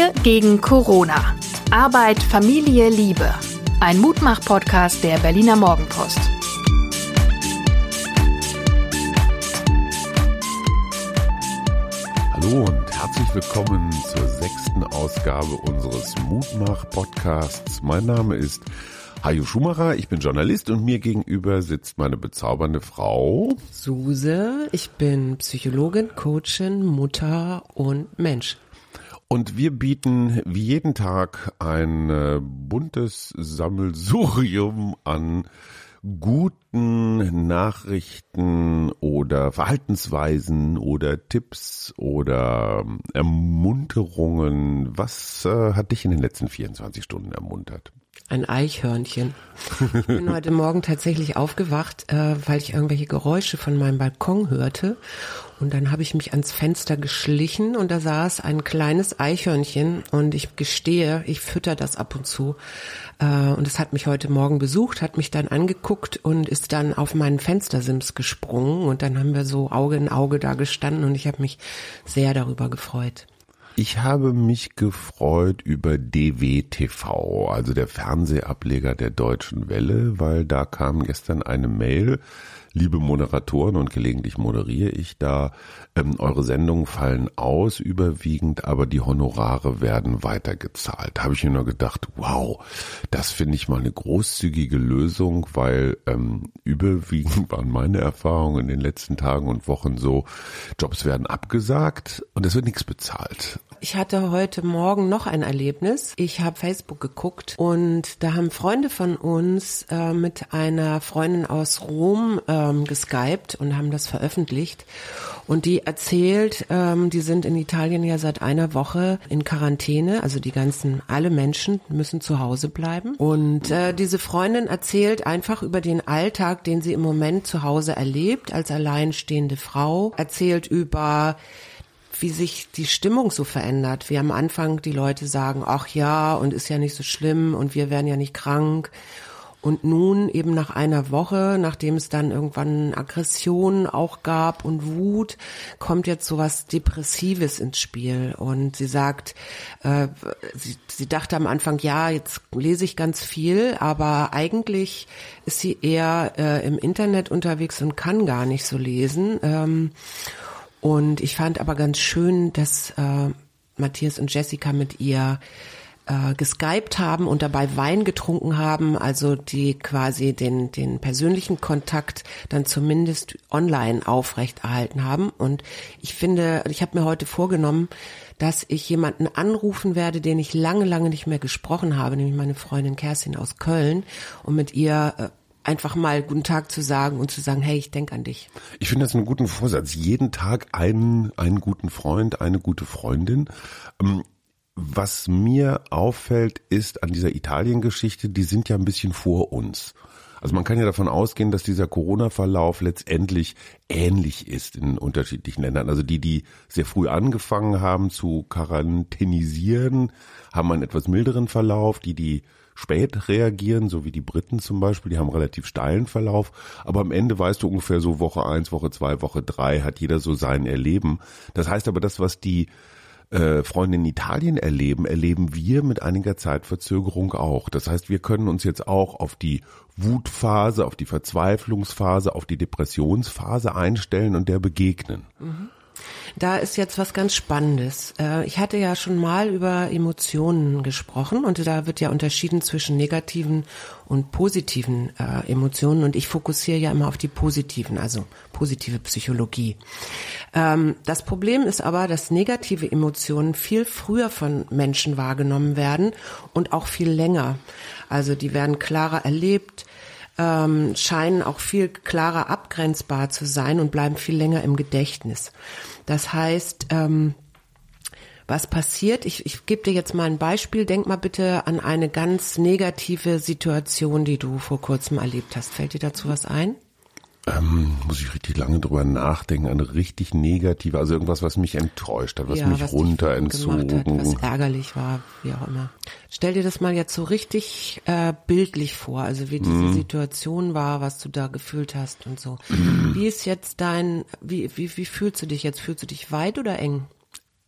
Wir gegen Corona. Arbeit, Familie, Liebe. Ein Mutmach-Podcast der Berliner Morgenpost. Hallo und herzlich willkommen zur sechsten Ausgabe unseres Mutmach-Podcasts. Mein Name ist Hajo Schumacher, ich bin Journalist und mir gegenüber sitzt meine bezaubernde Frau Suse. Ich bin Psychologin, Coachin, Mutter und Mensch. Und wir bieten wie jeden Tag ein äh, buntes Sammelsurium an guten Nachrichten oder Verhaltensweisen oder Tipps oder ähm, Ermunterungen. Was äh, hat dich in den letzten 24 Stunden ermuntert? Ein Eichhörnchen. Ich bin heute Morgen tatsächlich aufgewacht, äh, weil ich irgendwelche Geräusche von meinem Balkon hörte. Und dann habe ich mich ans Fenster geschlichen und da saß ein kleines Eichhörnchen und ich gestehe, ich fütter das ab und zu. Äh, und es hat mich heute Morgen besucht, hat mich dann angeguckt und ist dann auf meinen Fenstersims gesprungen und dann haben wir so Auge in Auge da gestanden und ich habe mich sehr darüber gefreut. Ich habe mich gefreut über DWTV, also der Fernsehableger der Deutschen Welle, weil da kam gestern eine Mail liebe Moderatoren und gelegentlich moderiere ich da. Ähm, eure Sendungen fallen aus überwiegend, aber die Honorare werden weitergezahlt. Habe ich mir nur gedacht, wow, das finde ich mal eine großzügige Lösung, weil ähm, überwiegend waren meine Erfahrungen in den letzten Tagen und Wochen so, Jobs werden abgesagt und es wird nichts bezahlt. Ich hatte heute Morgen noch ein Erlebnis. Ich habe Facebook geguckt und da haben Freunde von uns äh, mit einer Freundin aus Rom ähm, geskypt und haben das veröffentlicht. Und die erzählt, ähm, die sind in Italien ja seit einer Woche in Quarantäne, also die ganzen, alle Menschen müssen zu Hause bleiben. Und äh, diese Freundin erzählt einfach über den Alltag, den sie im Moment zu Hause erlebt, als alleinstehende Frau, erzählt über wie sich die Stimmung so verändert. Wie am Anfang die Leute sagen, ach ja, und ist ja nicht so schlimm und wir werden ja nicht krank. Und nun eben nach einer Woche, nachdem es dann irgendwann Aggressionen auch gab und Wut, kommt jetzt sowas Depressives ins Spiel. Und sie sagt, äh, sie, sie dachte am Anfang, ja, jetzt lese ich ganz viel, aber eigentlich ist sie eher äh, im Internet unterwegs und kann gar nicht so lesen. Ähm, und ich fand aber ganz schön, dass äh, Matthias und Jessica mit ihr äh, geskypt haben und dabei Wein getrunken haben, also die quasi den, den persönlichen Kontakt dann zumindest online aufrechterhalten haben. Und ich finde, ich habe mir heute vorgenommen, dass ich jemanden anrufen werde, den ich lange, lange nicht mehr gesprochen habe, nämlich meine Freundin Kerstin aus Köln, und mit ihr äh, einfach mal guten Tag zu sagen und zu sagen, hey, ich denke an dich. Ich finde das einen guten Vorsatz. Jeden Tag einen, einen guten Freund, eine gute Freundin. Ähm, was mir auffällt, ist an dieser Italien-Geschichte, die sind ja ein bisschen vor uns. Also man kann ja davon ausgehen, dass dieser Corona-Verlauf letztendlich ähnlich ist in unterschiedlichen Ländern. Also die, die sehr früh angefangen haben zu quarantänisieren, haben einen etwas milderen Verlauf. Die, die spät reagieren, so wie die Briten zum Beispiel, die haben relativ steilen Verlauf, aber am Ende weißt du ungefähr so Woche eins, Woche zwei, Woche drei hat jeder so sein Erleben. Das heißt aber, das, was die äh, Freunde in Italien erleben, erleben wir mit einiger Zeitverzögerung auch. Das heißt, wir können uns jetzt auch auf die Wutphase, auf die Verzweiflungsphase, auf die Depressionsphase einstellen und der begegnen. Mhm. Da ist jetzt was ganz Spannendes. Äh, ich hatte ja schon mal über Emotionen gesprochen und da wird ja unterschieden zwischen negativen und positiven äh, Emotionen und ich fokussiere ja immer auf die positiven, also positive Psychologie. Ähm, das Problem ist aber, dass negative Emotionen viel früher von Menschen wahrgenommen werden und auch viel länger. Also die werden klarer erlebt, ähm, scheinen auch viel klarer abgrenzbar zu sein und bleiben viel länger im Gedächtnis. Das heißt, ähm, was passiert? Ich, ich gebe dir jetzt mal ein Beispiel. Denk mal bitte an eine ganz negative Situation, die du vor kurzem erlebt hast. Fällt dir dazu was ein? Ähm, muss ich richtig lange drüber nachdenken. Eine richtig negative, also irgendwas, was mich enttäuscht hat, was ja, mich was runter entzogen hat, was ärgerlich war, wie auch immer. Stell dir das mal jetzt so richtig äh, bildlich vor, also wie diese mhm. Situation war, was du da gefühlt hast und so. Mhm. Wie ist jetzt dein, wie, wie, wie fühlst du dich jetzt? Fühlst du dich weit oder eng?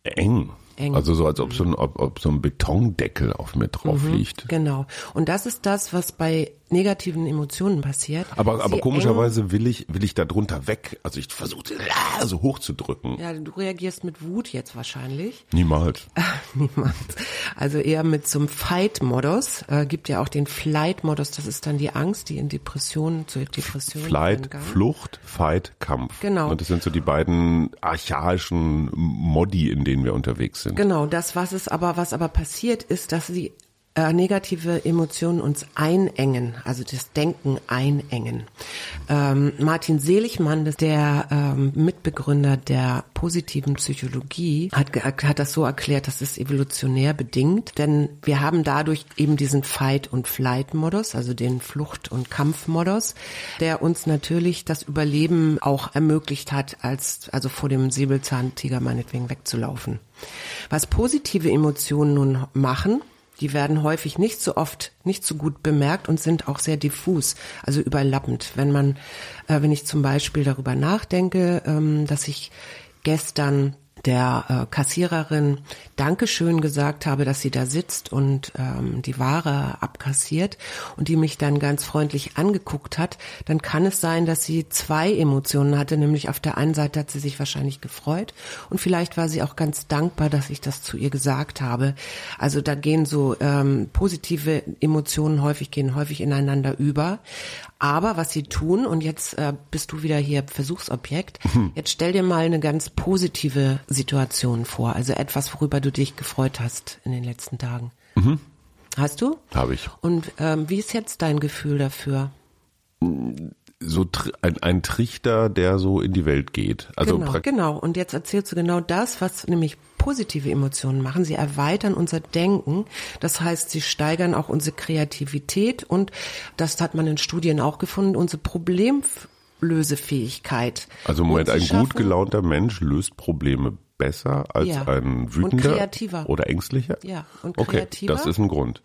Eng. eng. Also so, als ob so ein, ob, ob so ein Betondeckel auf mir drauf liegt. Genau. Und das ist das, was bei negativen Emotionen passiert. Aber, aber Sie komischerweise will ich, will ich da drunter weg. Also ich versuche so also hoch zu drücken. Eng, ja, du reagierst mit Wut jetzt wahrscheinlich. Niemals. Niemand. Also eher mit so einem Fight-Modus. Äh, gibt ja auch den Flight-Modus, das ist dann die Angst, die in Depressionen, zur Depression Flight. Flucht, Fight, Kampf. Genau. Und das sind so die beiden archaischen Modi, in denen wir unterwegs sind. Genau, das, was es aber, was aber passiert, ist, dass die äh, negative Emotionen uns einengen, also das Denken einengen. Ähm, Martin Seligmann, der ähm, Mitbegründer der positiven Psychologie, hat, ge- hat das so erklärt, das ist evolutionär bedingt, denn wir haben dadurch eben diesen Fight- und Flight-Modus, also den Flucht- und Kampfmodus, der uns natürlich das Überleben auch ermöglicht hat, als also vor dem Säbelzahntiger meinetwegen wegzulaufen. Was positive Emotionen nun machen, die werden häufig nicht so oft, nicht so gut bemerkt und sind auch sehr diffus, also überlappend. Wenn man, äh, wenn ich zum Beispiel darüber nachdenke, ähm, dass ich gestern der äh, Kassiererin Dankeschön gesagt habe, dass sie da sitzt und ähm, die Ware abkassiert und die mich dann ganz freundlich angeguckt hat, dann kann es sein, dass sie zwei Emotionen hatte, nämlich auf der einen Seite hat sie sich wahrscheinlich gefreut und vielleicht war sie auch ganz dankbar, dass ich das zu ihr gesagt habe. Also da gehen so ähm, positive Emotionen häufig gehen häufig ineinander über. Aber was sie tun, und jetzt äh, bist du wieder hier Versuchsobjekt, jetzt stell dir mal eine ganz positive Situation vor, also etwas, worüber du dich gefreut hast in den letzten Tagen. Hast du? Habe ich. Und ähm, wie ist jetzt dein Gefühl dafür? So ein, ein Trichter, der so in die Welt geht. Also genau, genau. Und jetzt erzählst du genau das, was nämlich positive Emotionen machen. Sie erweitern unser Denken. Das heißt, sie steigern auch unsere Kreativität und das hat man in Studien auch gefunden, unsere Problemlösefähigkeit. also Moment, ein gut gelaunter Mensch löst Probleme besser als Ja. ein Und wütender kreativer. oder ängstlicher? Ja, und okay, kreativer. das ist ein Grund.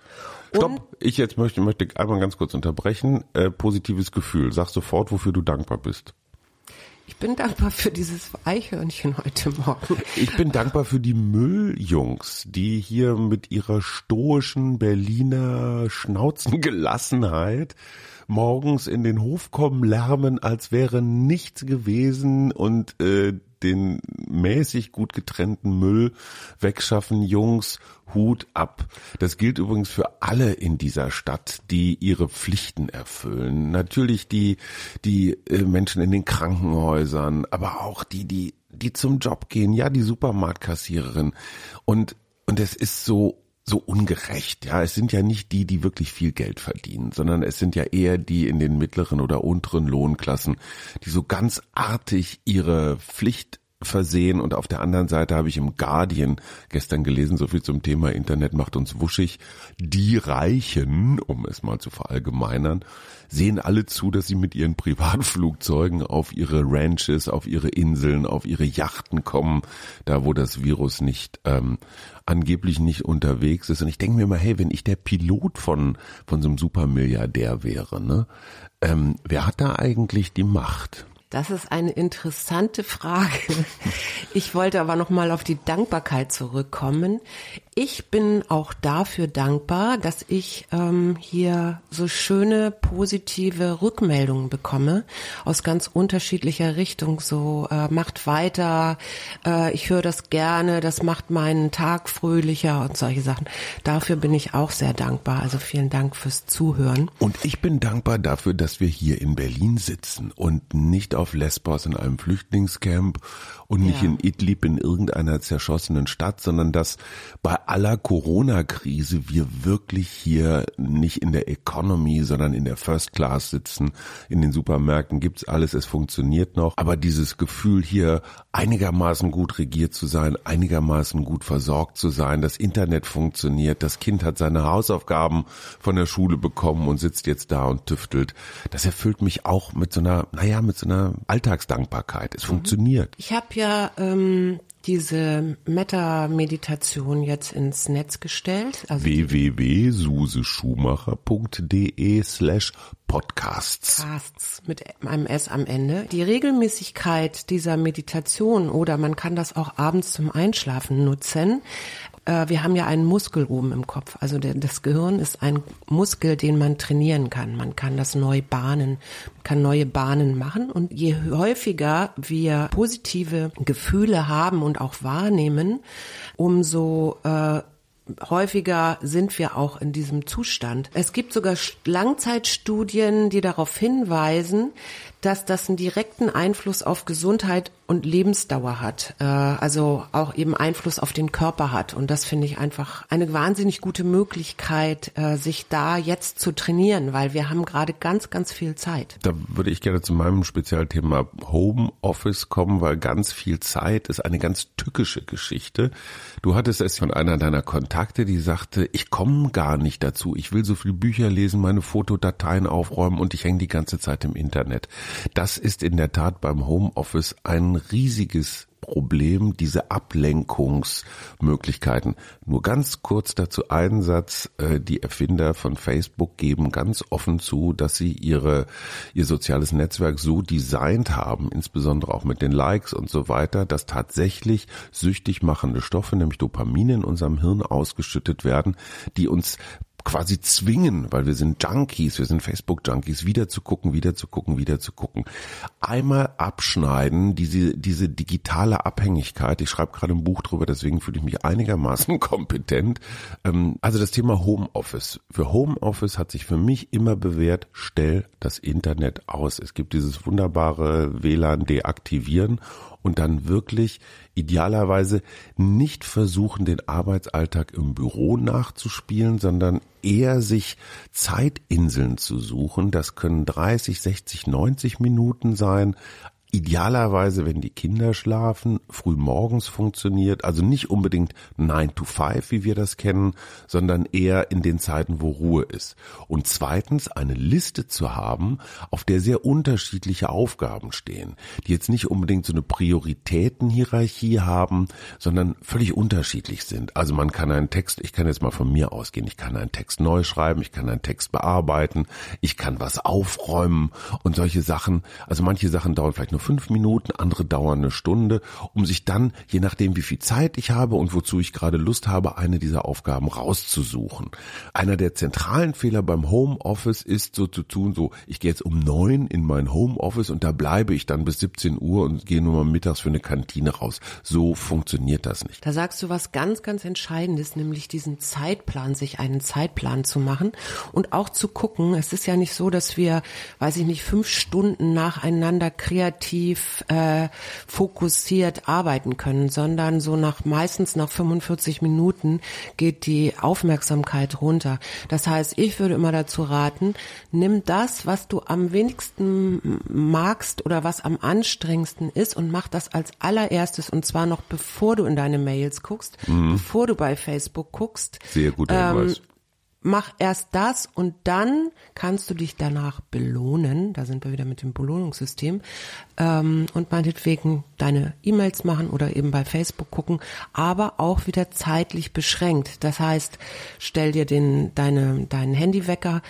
Stopp, Und- ich jetzt möchte, möchte einmal ganz kurz unterbrechen. Äh, positives Gefühl. Sag sofort, wofür du dankbar bist. Ich bin dankbar für dieses Eichhörnchen heute Morgen. Ich bin dankbar für die Mülljungs, die hier mit ihrer stoischen Berliner Schnauzengelassenheit morgens in den Hof kommen, lärmen, als wäre nichts gewesen und äh, den mäßig gut getrennten Müll wegschaffen. Jungs, Hut ab. Das gilt übrigens für alle in dieser Stadt, die ihre Pflichten erfüllen. Natürlich die, die äh, Menschen in den Krankenhäusern, aber auch die, die, die zum Job gehen. Ja, die Supermarktkassiererin. Und, und es ist so so ungerecht. Ja, es sind ja nicht die, die wirklich viel Geld verdienen, sondern es sind ja eher die in den mittleren oder unteren Lohnklassen, die so ganz artig ihre Pflicht versehen und auf der anderen Seite habe ich im Guardian gestern gelesen, so viel zum Thema Internet macht uns wuschig, die Reichen, um es mal zu verallgemeinern, sehen alle zu, dass sie mit ihren Privatflugzeugen auf ihre Ranches, auf ihre Inseln, auf ihre Yachten kommen, da wo das Virus nicht ähm, angeblich nicht unterwegs ist. Und ich denke mir mal, hey, wenn ich der Pilot von von so einem Supermilliardär wäre, ne, ähm, wer hat da eigentlich die Macht? Das ist eine interessante Frage. Ich wollte aber noch mal auf die Dankbarkeit zurückkommen. Ich bin auch dafür dankbar, dass ich ähm, hier so schöne positive Rückmeldungen bekomme aus ganz unterschiedlicher Richtung. So äh, macht weiter, äh, ich höre das gerne, das macht meinen Tag fröhlicher und solche Sachen. Dafür bin ich auch sehr dankbar. Also vielen Dank fürs Zuhören. Und ich bin dankbar dafür, dass wir hier in Berlin sitzen und nicht auf Lesbos in einem Flüchtlingscamp und nicht Ja. in Idlib in irgendeiner zerschossenen Stadt, sondern dass bei aller Corona-Krise wir wirklich hier nicht in der Economy, sondern in der First Class sitzen. In den Supermärkten gibt's alles, es funktioniert noch. Aber dieses Gefühl hier einigermaßen gut regiert zu sein, einigermaßen gut versorgt zu sein, das Internet funktioniert, das Kind hat seine Hausaufgaben von der Schule bekommen und sitzt jetzt da und tüftelt. Das erfüllt mich auch mit so einer, naja, mit so einer Alltagsdankbarkeit. Es funktioniert. Ich habe ja ähm, diese Meta-Meditation jetzt ins Netz gestellt. Also www.suseschumacher.de slash Podcasts. Podcasts mit einem S am Ende. Die Regelmäßigkeit dieser Meditation oder man kann das auch abends zum Einschlafen nutzen, äh, wir haben ja einen Muskel oben im Kopf. Also das Gehirn ist ein Muskel, den man trainieren kann. Man kann das neu bahnen, kann neue Bahnen machen. Und je häufiger wir positive Gefühle haben und auch wahrnehmen, umso äh, häufiger sind wir auch in diesem Zustand. Es gibt sogar Langzeitstudien, die darauf hinweisen, dass das einen direkten Einfluss auf Gesundheit und Lebensdauer hat, äh, also auch eben Einfluss auf den Körper hat. Und das finde ich einfach eine wahnsinnig gute Möglichkeit, äh, sich da jetzt zu trainieren, weil wir haben gerade ganz, ganz viel Zeit. Da würde ich gerne zu meinem Spezialthema Homeoffice kommen, weil ganz viel Zeit ist eine ganz tückische Geschichte. Du hattest es von einer deiner Kontakte, die sagte, ich komme gar nicht dazu. Ich will so viele Bücher lesen, meine Fotodateien aufräumen und ich hänge die ganze Zeit im Internet. Das ist in der Tat beim Homeoffice ein riesiges Problem, diese Ablenkungsmöglichkeiten. Nur ganz kurz dazu einen Satz. Äh, die Erfinder von Facebook geben ganz offen zu, dass sie ihre, ihr soziales Netzwerk so designt haben, insbesondere auch mit den Likes und so weiter, dass tatsächlich süchtig machende Stoffe, nämlich Dopamine in unserem Hirn ausgeschüttet werden, die uns quasi zwingen, weil wir sind Junkies, wir sind Facebook-Junkies, wieder zu gucken, wieder zu gucken, wieder zu gucken. Einmal abschneiden, diese, diese digitale Abhängigkeit. Ich schreibe gerade ein Buch drüber, deswegen fühle ich mich einigermaßen kompetent. Ähm, also das Thema Homeoffice. Für Homeoffice hat sich für mich immer bewährt, stell das Internet aus. Es gibt dieses wunderbare WLAN deaktivieren und dann wirklich idealerweise nicht versuchen, den Arbeitsalltag im Büro nachzuspielen, sondern eher sich Zeitinseln zu suchen. Das können 30, 60, 90 Minuten sein, idealerweise, wenn die Kinder schlafen, früh morgens funktioniert, also nicht unbedingt 9 to 5, wie wir das kennen, sondern eher in den Zeiten, wo Ruhe ist. Und zweitens, eine Liste zu haben, auf der sehr unterschiedliche Aufgaben stehen, die jetzt nicht unbedingt so eine Prioritätenhierarchie haben, sondern völlig unterschiedlich sind. Also man kann einen Text, ich kann jetzt mal von mir ausgehen, ich kann einen Text neu schreiben, ich kann einen Text bearbeiten, ich kann was aufräumen und solche Sachen. Also manche Sachen dauern vielleicht nur nur fünf Minuten, andere dauern eine Stunde, um sich dann, je nachdem wie viel Zeit ich habe und wozu ich gerade Lust habe, eine dieser Aufgaben rauszusuchen. Einer der zentralen Fehler beim Homeoffice ist so zu tun, so ich gehe jetzt um neun in mein Homeoffice und da bleibe ich dann bis 17 Uhr und gehe nur mal mittags für eine Kantine raus. So funktioniert das nicht. Da sagst du was ganz, ganz Entscheidendes, nämlich diesen Zeitplan, sich einen Zeitplan zu machen und auch zu gucken. Es ist ja nicht so, dass wir, weiß ich nicht, fünf Stunden nacheinander kreativ kreativ äh, fokussiert arbeiten können, sondern so nach meistens nach 45 Minuten geht die Aufmerksamkeit runter. Das heißt, ich würde immer dazu raten, nimm das, was du am wenigsten magst oder was am anstrengendsten ist und mach das als allererstes und zwar noch bevor du in deine Mails guckst, mhm. bevor du bei Facebook guckst. Sehr guter Hinweis. Mach erst das und dann kannst du dich danach belohnen. Da sind wir wieder mit dem Belohnungssystem. Ähm, und meinetwegen deine E-Mails machen oder eben bei Facebook gucken, aber auch wieder zeitlich beschränkt. Das heißt, stell dir den, deine, deinen Handywecker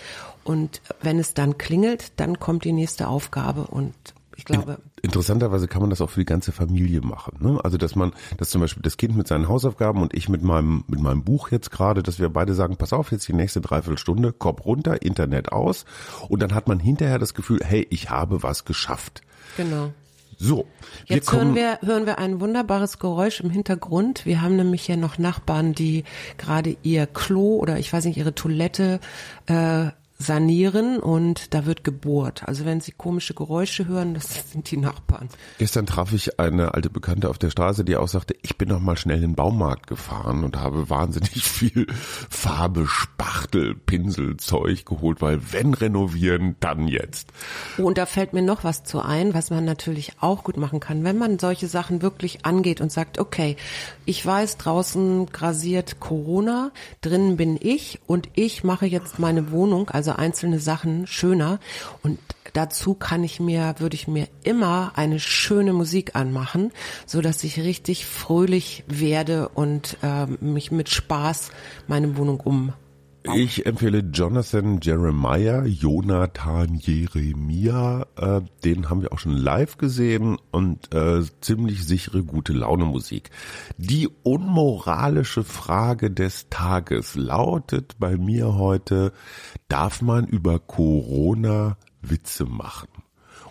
und wenn es dann klingelt, dann kommt die nächste Aufgabe und ich glaube. Interessanterweise kann man das auch für die ganze Familie machen. Ne? Also dass man, dass zum Beispiel das Kind mit seinen Hausaufgaben und ich mit meinem mit meinem Buch jetzt gerade, dass wir beide sagen, pass auf, jetzt die nächste Dreiviertelstunde, Kopf runter, Internet aus, und dann hat man hinterher das Gefühl, hey, ich habe was geschafft. Genau. So. Jetzt hören wir, hören wir ein wunderbares Geräusch im Hintergrund. Wir haben nämlich hier noch Nachbarn, die gerade ihr Klo oder ich weiß nicht, ihre Toilette äh, sanieren und da wird gebohrt. Also wenn Sie komische Geräusche hören, das sind die Nachbarn. Gestern traf ich eine alte Bekannte auf der Straße, die auch sagte, ich bin noch mal schnell in den Baumarkt gefahren und habe wahnsinnig viel Farbe, Spachtel, Pinsel, Zeug geholt, weil wenn renovieren, dann jetzt. Oh, und da fällt mir noch was zu ein, was man natürlich auch gut machen kann, wenn man solche Sachen wirklich angeht und sagt, okay, ich weiß, draußen grasiert Corona, drinnen bin ich und ich mache jetzt meine Wohnung, also also einzelne Sachen schöner. Und dazu kann ich mir, würde ich mir immer eine schöne Musik anmachen, so dass ich richtig fröhlich werde und äh, mich mit Spaß meine Wohnung um ich empfehle Jonathan Jeremiah, Jonathan Jeremia. Äh, den haben wir auch schon live gesehen und äh, ziemlich sichere gute Laune Musik. Die unmoralische Frage des Tages lautet bei mir heute, darf man über Corona Witze machen?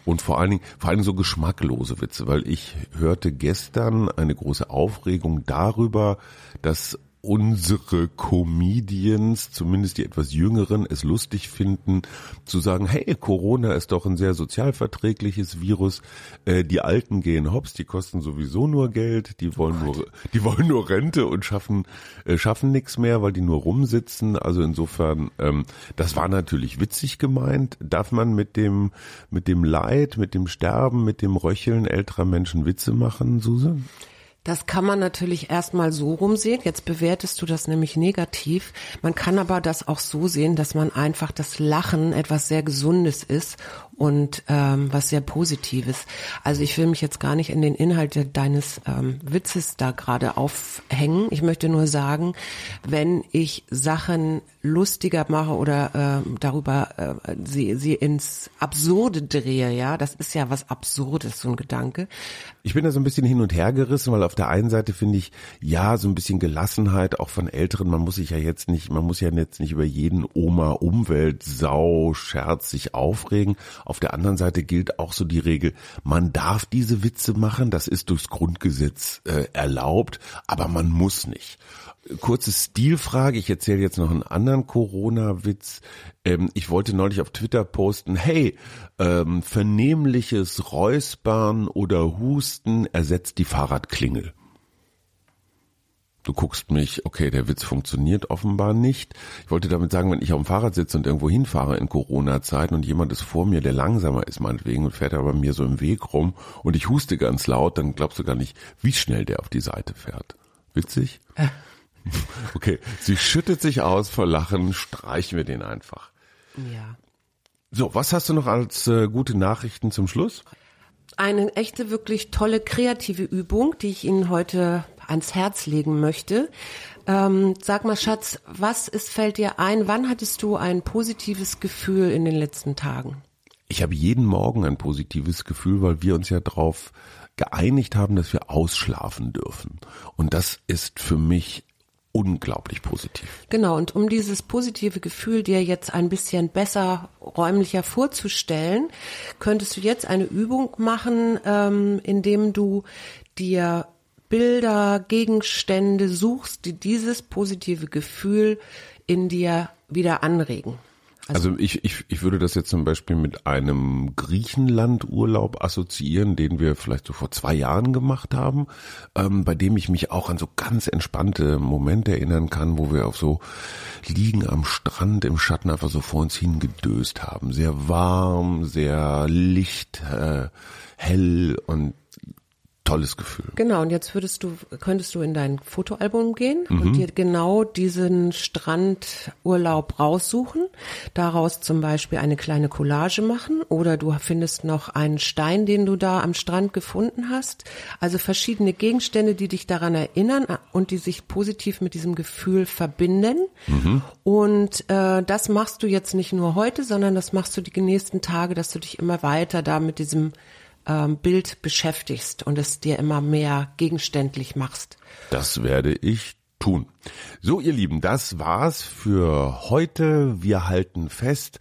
und vor allen Dingen, vor allen Dingen so geschmacklose Witze, weil ich hörte gestern eine große Aufregung darüber, dass unsere Comedians, zumindest die etwas jüngeren, es lustig finden, zu sagen, hey, Corona ist doch ein sehr sozialverträgliches Virus. Äh, die Alten gehen hops, die kosten sowieso nur Geld, die wollen oh nur, die wollen nur Rente und schaffen, äh, schaffen nichts mehr, weil die nur rumsitzen. Also insofern, ähm, das war natürlich witzig gemeint. Darf man mit dem, mit dem Leid, mit dem Sterben, mit dem Röcheln älterer Menschen Witze machen, Susan? Das kann man natürlich erstmal so rumsehen. Jetzt bewertest du das nämlich negativ. Man kann aber das auch so sehen, dass man einfach das Lachen etwas sehr Gesundes ist und ähm, was sehr Positives. Also ich will mich jetzt gar nicht in den Inhalt deines ähm, Witzes da gerade aufhängen. Ich möchte nur sagen, wenn ich Sachen lustiger mache oder äh, darüber äh, sie, sie ins Absurde drehe, ja, das ist ja was Absurdes, so ein Gedanke. Ich bin da so ein bisschen hin und her gerissen, weil auf der einen Seite finde ich, ja, so ein bisschen Gelassenheit auch von Älteren. Man muss sich ja jetzt nicht, man muss ja jetzt nicht über jeden Oma Umwelt Sau Scherz sich aufregen. Auf der anderen Seite gilt auch so die Regel, man darf diese Witze machen, das ist durchs Grundgesetz äh, erlaubt, aber man muss nicht. Kurze Stilfrage, ich erzähle jetzt noch einen anderen Corona-Witz. Ähm, ich wollte neulich auf Twitter posten, hey, ähm, vernehmliches Räuspern oder Husten ersetzt die Fahrradklingel. Du guckst mich, okay, der Witz funktioniert offenbar nicht. Ich wollte damit sagen, wenn ich auf dem Fahrrad sitze und irgendwo hinfahre in Corona-Zeiten und jemand ist vor mir, der langsamer ist meinetwegen und fährt aber mir so im Weg rum und ich huste ganz laut, dann glaubst du gar nicht, wie schnell der auf die Seite fährt. Witzig? Okay, sie schüttet sich aus vor Lachen, streichen wir den einfach. Ja. So, was hast du noch als äh, gute Nachrichten zum Schluss? Eine echte, wirklich tolle kreative Übung, die ich Ihnen heute ans Herz legen möchte. Ähm, sag mal, Schatz, was ist, fällt dir ein? Wann hattest du ein positives Gefühl in den letzten Tagen? Ich habe jeden Morgen ein positives Gefühl, weil wir uns ja darauf geeinigt haben, dass wir ausschlafen dürfen. Und das ist für mich unglaublich positiv. Genau, und um dieses positive Gefühl dir jetzt ein bisschen besser, räumlicher vorzustellen, könntest du jetzt eine Übung machen, ähm, indem du dir Bilder, Gegenstände suchst, die dieses positive Gefühl in dir wieder anregen. Also, also ich, ich, ich würde das jetzt zum Beispiel mit einem Griechenland-Urlaub assoziieren, den wir vielleicht so vor zwei Jahren gemacht haben, ähm, bei dem ich mich auch an so ganz entspannte Momente erinnern kann, wo wir auf so liegen am Strand im Schatten einfach so vor uns hingedöst haben. Sehr warm, sehr licht, äh, hell und tolles Gefühl. Genau, und jetzt würdest du, könntest du in dein Fotoalbum gehen mhm. und dir genau diesen Strandurlaub raussuchen, daraus zum Beispiel eine kleine Collage machen oder du findest noch einen Stein, den du da am Strand gefunden hast. Also verschiedene Gegenstände, die dich daran erinnern und die sich positiv mit diesem Gefühl verbinden. Mhm. Und äh, das machst du jetzt nicht nur heute, sondern das machst du die nächsten Tage, dass du dich immer weiter da mit diesem ähm, Bild beschäftigst und es dir immer mehr gegenständlich machst. Das werde ich tun. So, ihr Lieben, das war's für heute. Wir halten fest,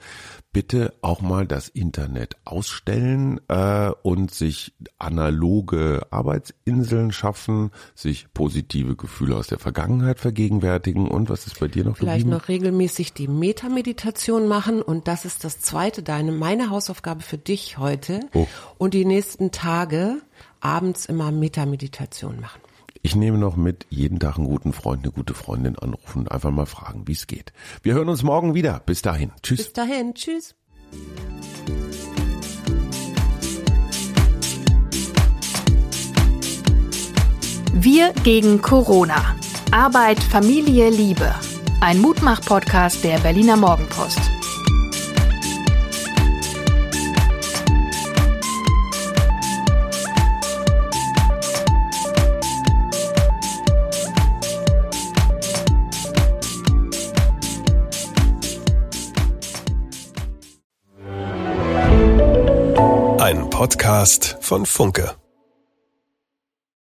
bitte auch mal das Internet ausstellen äh, und sich analoge Arbeitsinseln schaffen, sich positive Gefühle aus der Vergangenheit vergegenwärtigen und was ist bei dir noch Vielleicht geblieben? noch regelmäßig die Metameditation machen und das ist das zweite, deine, meine Hausaufgabe für dich heute oh. und die nächsten Tage abends immer Metameditation machen. Ich nehme noch mit, jeden Tag einen guten Freund, eine gute Freundin anrufen und einfach mal fragen, wie es geht. Wir hören uns morgen wieder. Bis dahin. Tschüss. Bis dahin. Tschüss. Wir gegen Corona. Arbeit, Familie, Liebe. Ein Mutmach-Podcast der Berliner Morgenpost. Podcast von Funke.